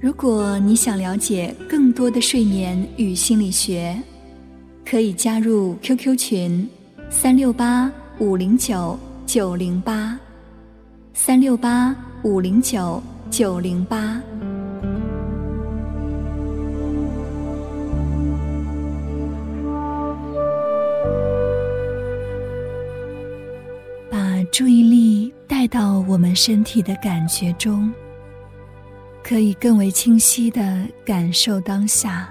如果你想了解更多的睡眠与心理学，可以加入 QQ 群：三六八五零九九零八，三六八五零九九零八。把注意力带到我们身体的感觉中。可以更为清晰的感受当下，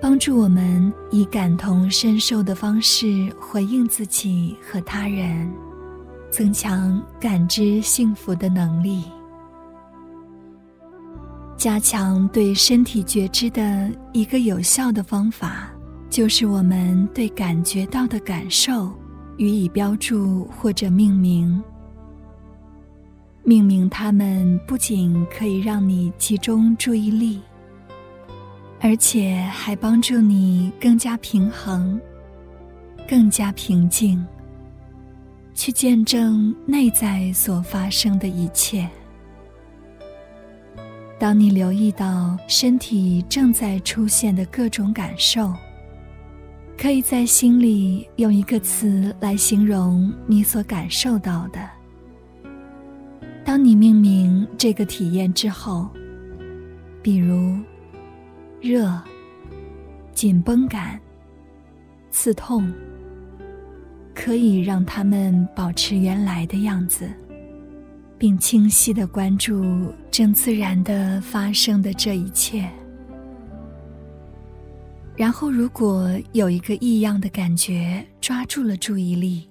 帮助我们以感同身受的方式回应自己和他人，增强感知幸福的能力。加强对身体觉知的一个有效的方法，就是我们对感觉到的感受予以标注或者命名。命名它们不仅可以让你集中注意力，而且还帮助你更加平衡、更加平静，去见证内在所发生的一切。当你留意到身体正在出现的各种感受，可以在心里用一个词来形容你所感受到的。当你命名这个体验之后，比如热、紧绷感、刺痛，可以让他们保持原来的样子，并清晰的关注正自然的发生的这一切。然后，如果有一个异样的感觉抓住了注意力，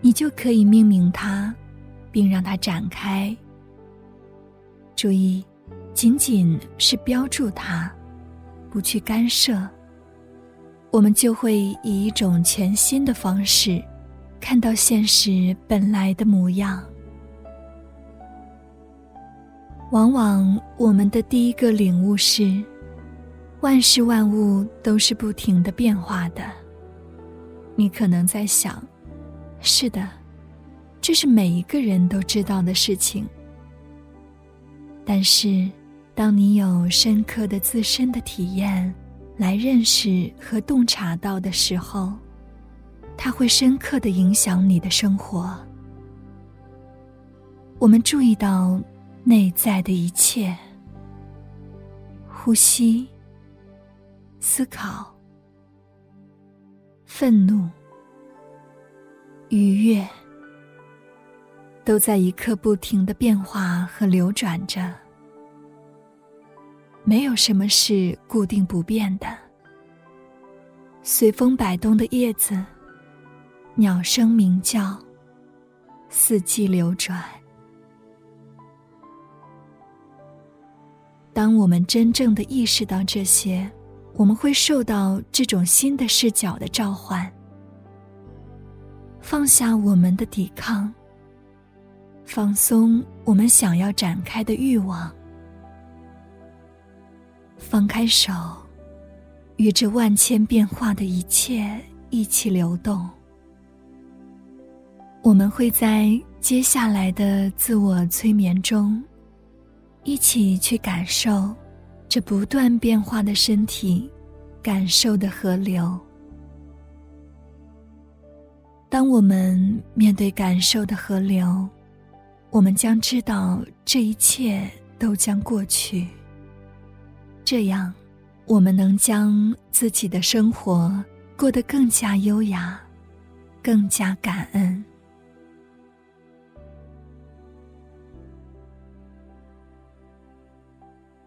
你就可以命名它。并让它展开。注意，仅仅是标注它，不去干涉，我们就会以一种全新的方式，看到现实本来的模样。往往我们的第一个领悟是，万事万物都是不停的变化的。你可能在想，是的。这是每一个人都知道的事情，但是，当你有深刻的自身的体验来认识和洞察到的时候，它会深刻的影响你的生活。我们注意到内在的一切：呼吸、思考、愤怒、愉悦。都在一刻不停的变化和流转着，没有什么是固定不变的。随风摆动的叶子，鸟声鸣叫，四季流转。当我们真正的意识到这些，我们会受到这种新的视角的召唤，放下我们的抵抗。放松我们想要展开的欲望，放开手，与这万千变化的一切一起流动。我们会在接下来的自我催眠中，一起去感受这不断变化的身体，感受的河流。当我们面对感受的河流。我们将知道这一切都将过去。这样，我们能将自己的生活过得更加优雅，更加感恩。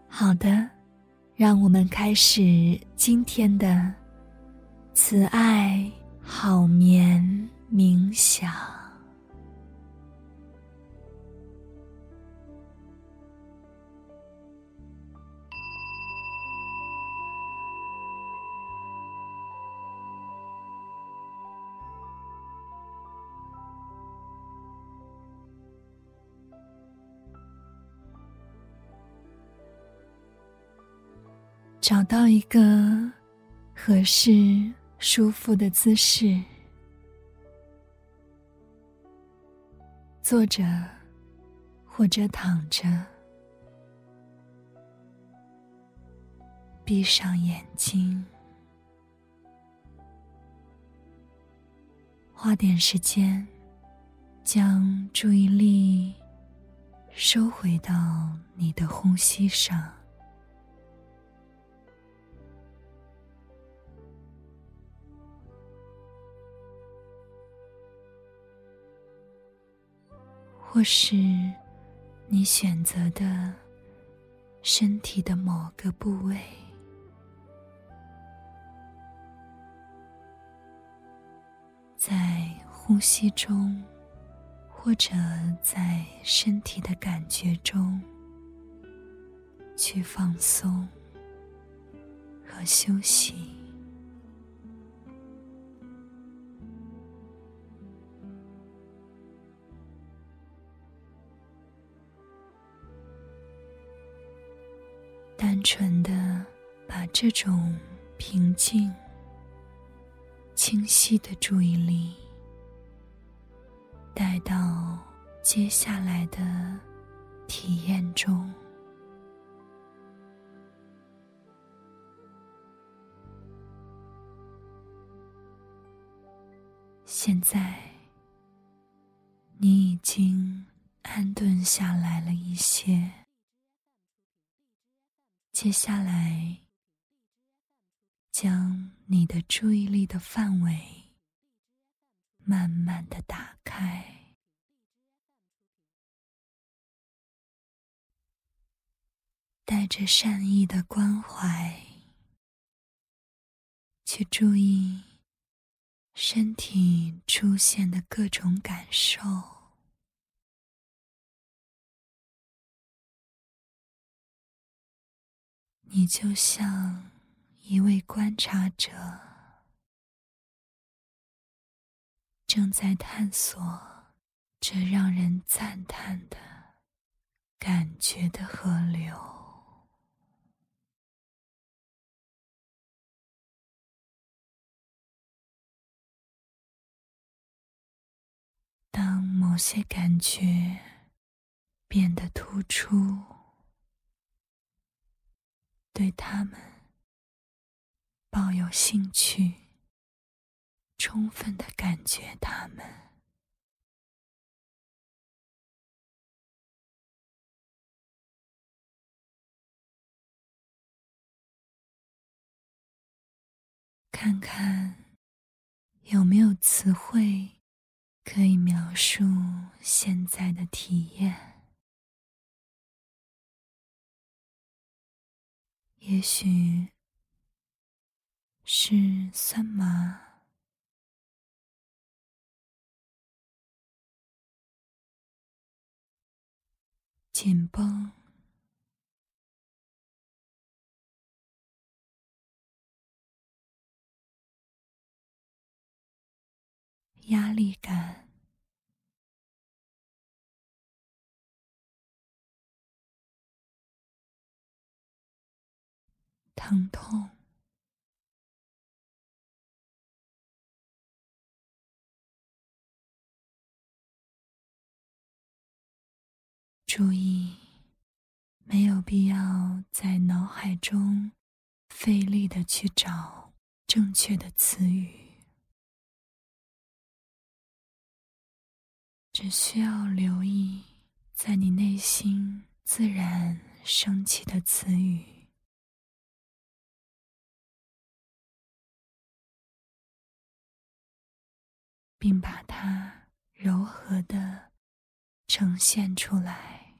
好的，让我们开始今天的慈爱好眠冥想。找到一个合适、舒服的姿势，坐着或者躺着，闭上眼睛，花点时间，将注意力收回到你的呼吸上。或是你选择的身体的某个部位，在呼吸中，或者在身体的感觉中，去放松和休息。这种平静、清晰的注意力带到接下来的体验中。现在，你已经安顿下来了一些。接下来，将你的注意力的范围慢慢的打开，带着善意的关怀，去注意身体出现的各种感受。你就像一位观察者，正在探索这让人赞叹的感觉的河流。当某些感觉变得突出。对他们抱有兴趣，充分的感觉他们，看看有没有词汇可以描述现在的体验。也许是酸麻、紧绷、压力感。疼痛，注意，没有必要在脑海中费力的去找正确的词语，只需要留意在你内心自然升起的词语。并把它柔和的呈现出来，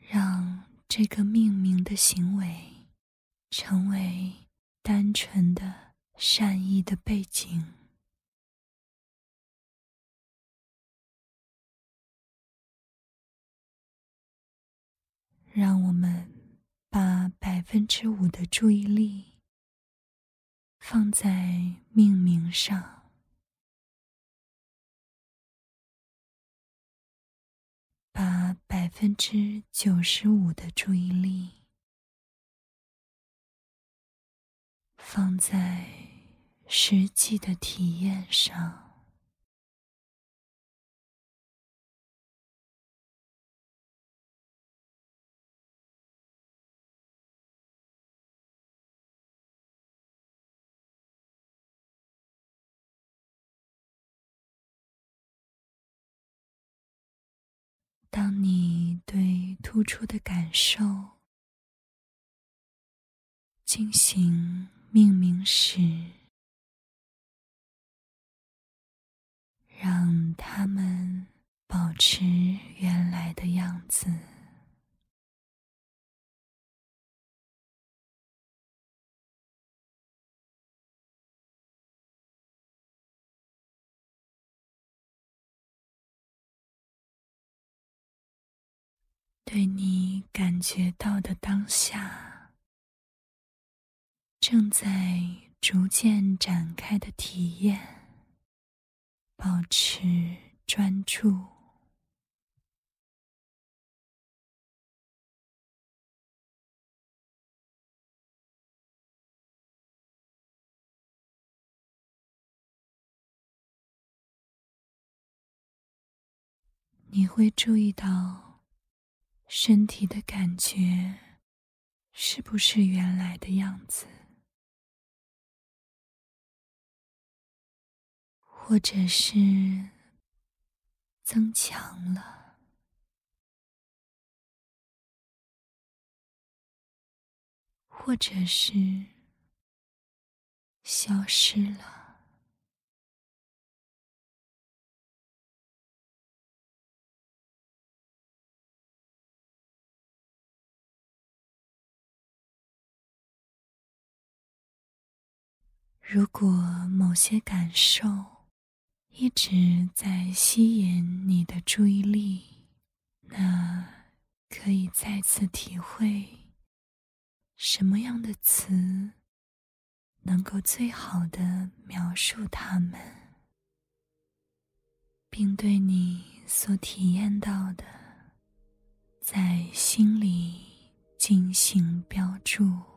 让这个命名的行为成为单纯的善意的背景。让我们把百分之五的注意力放在命名上，把百分之九十五的注意力放在实际的体验上。付出的感受进行命名时，让它们保持原来的样子。对你感觉到的当下，正在逐渐展开的体验，保持专注。你会注意到。身体的感觉是不是原来的样子？或者是增强了，或者是消失了？如果某些感受一直在吸引你的注意力，那可以再次体会什么样的词能够最好的描述它们，并对你所体验到的在心里进行标注。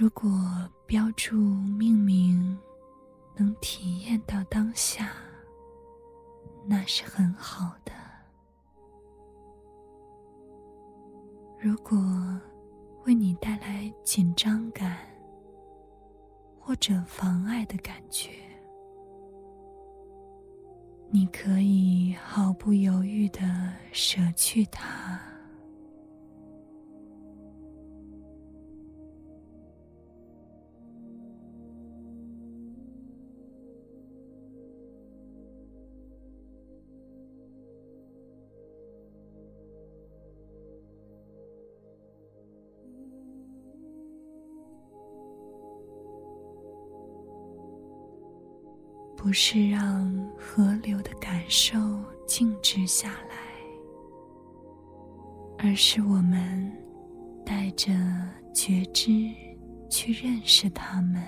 如果标注命名能体验到当下，那是很好的。如果为你带来紧张感或者妨碍的感觉，你可以毫不犹豫的舍去它。不是让河流的感受静止下来，而是我们带着觉知去认识它们。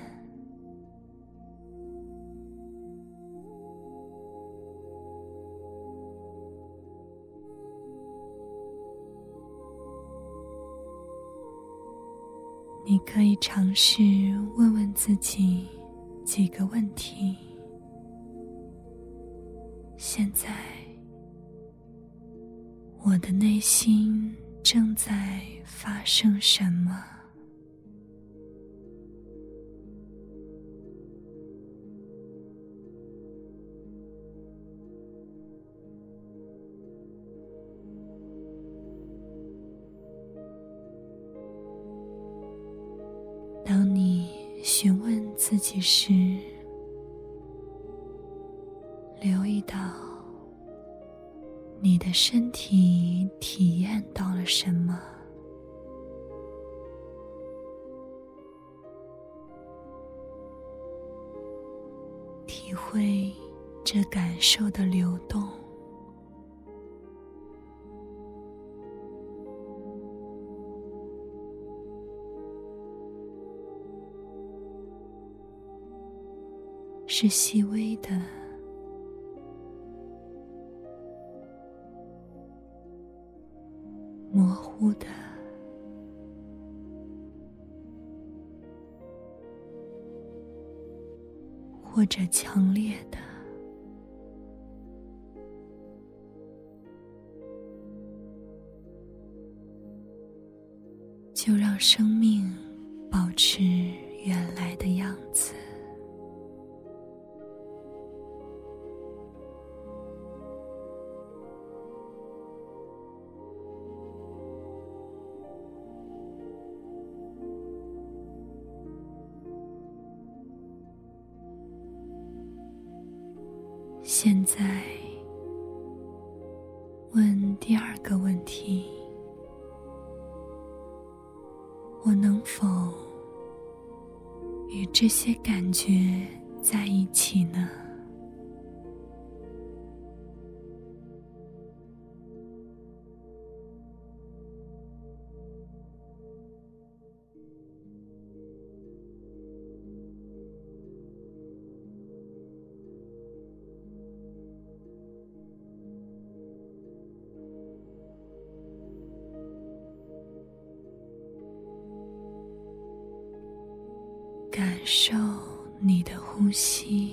你可以尝试问问自己几个问题。现在，我的内心正在发生什么？当你询问自己时，的身体体验到了什么？体会这感受的流动。是细微的。这强烈的，就让生命现在，问第二个问题：我能否与这些感觉在一起？感受你的呼吸，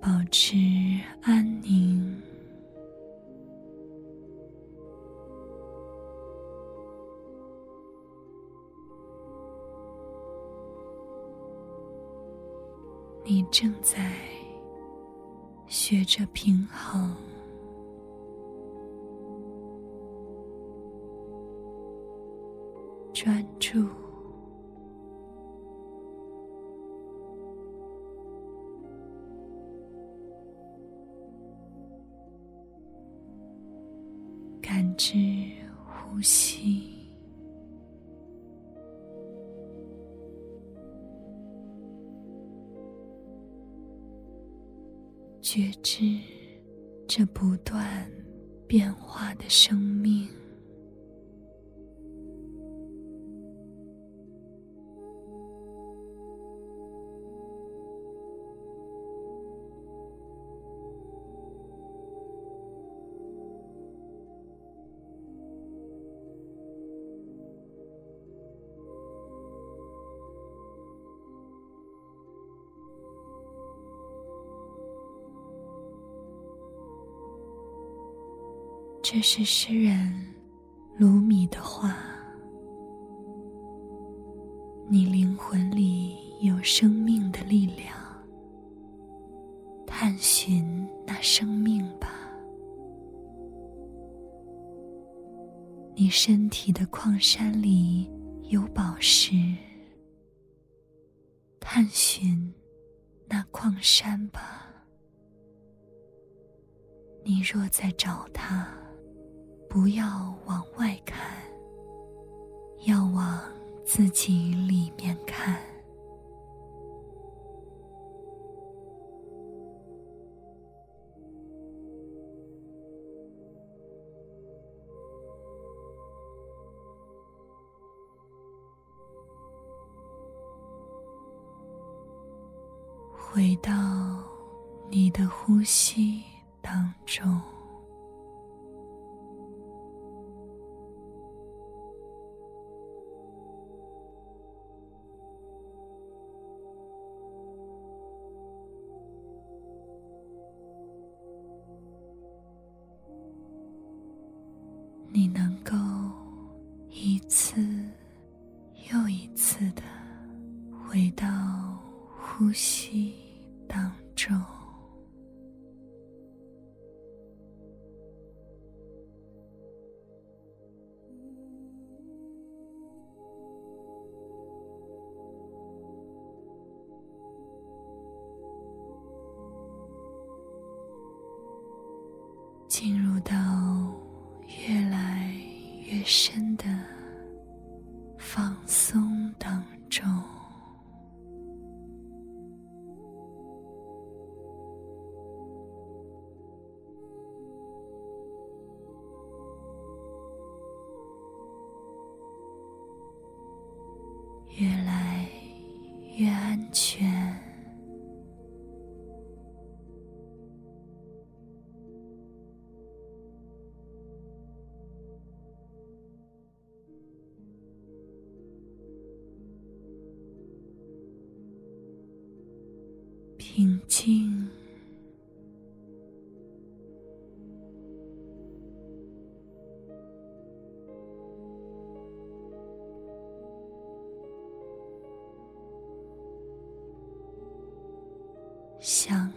保持安宁。你正在学着平衡。住，感知呼吸，觉知这不断变化的生命。这是诗人鲁米的话：“你灵魂里有生命的力量，探寻那生命吧。你身体的矿山里有宝石，探寻那矿山吧。你若在找它。”不要往外看，要往自己里面看。回到你的呼吸当中。进入到。越来越深想